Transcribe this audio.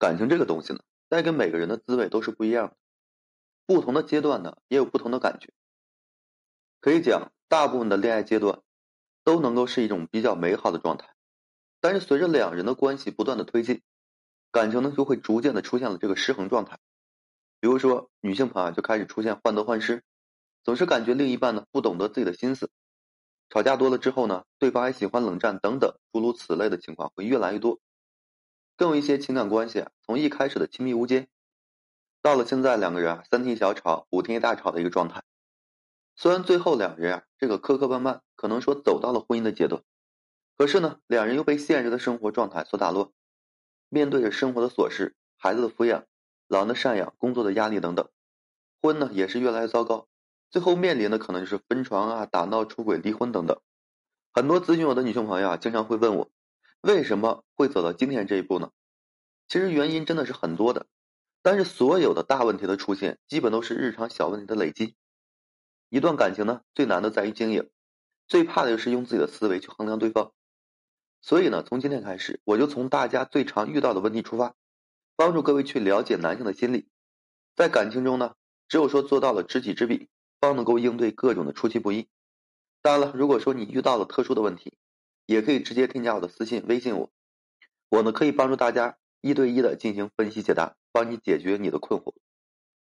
感情这个东西呢，带给每个人的滋味都是不一样的，不同的阶段呢，也有不同的感觉。可以讲，大部分的恋爱阶段都能够是一种比较美好的状态，但是随着两人的关系不断的推进，感情呢就会逐渐的出现了这个失衡状态。比如说，女性朋友就开始出现患得患失，总是感觉另一半呢不懂得自己的心思，吵架多了之后呢，对方还喜欢冷战等等诸如此类的情况会越来越多。更有一些情感关系啊，从一开始的亲密无间，到了现在两个人啊三天小吵五天一大吵的一个状态。虽然最后两人啊这个磕磕绊绊，可能说走到了婚姻的阶段，可是呢，两人又被现实的生活状态所打乱，面对着生活的琐事、孩子的抚养、老的赡养、工作的压力等等，婚呢也是越来越糟糕，最后面临的可能就是分床啊、打闹、出轨、离婚等等。很多咨询我的女性朋友啊，经常会问我。为什么会走到今天这一步呢？其实原因真的是很多的，但是所有的大问题的出现，基本都是日常小问题的累积。一段感情呢，最难的在于经营，最怕的就是用自己的思维去衡量对方。所以呢，从今天开始，我就从大家最常遇到的问题出发，帮助各位去了解男性的心理。在感情中呢，只有说做到了知己知彼，方能够应对各种的出其不意。当然了，如果说你遇到了特殊的问题，也可以直接添加我的私信微信我，我呢可以帮助大家一对一的进行分析解答，帮你解决你的困惑。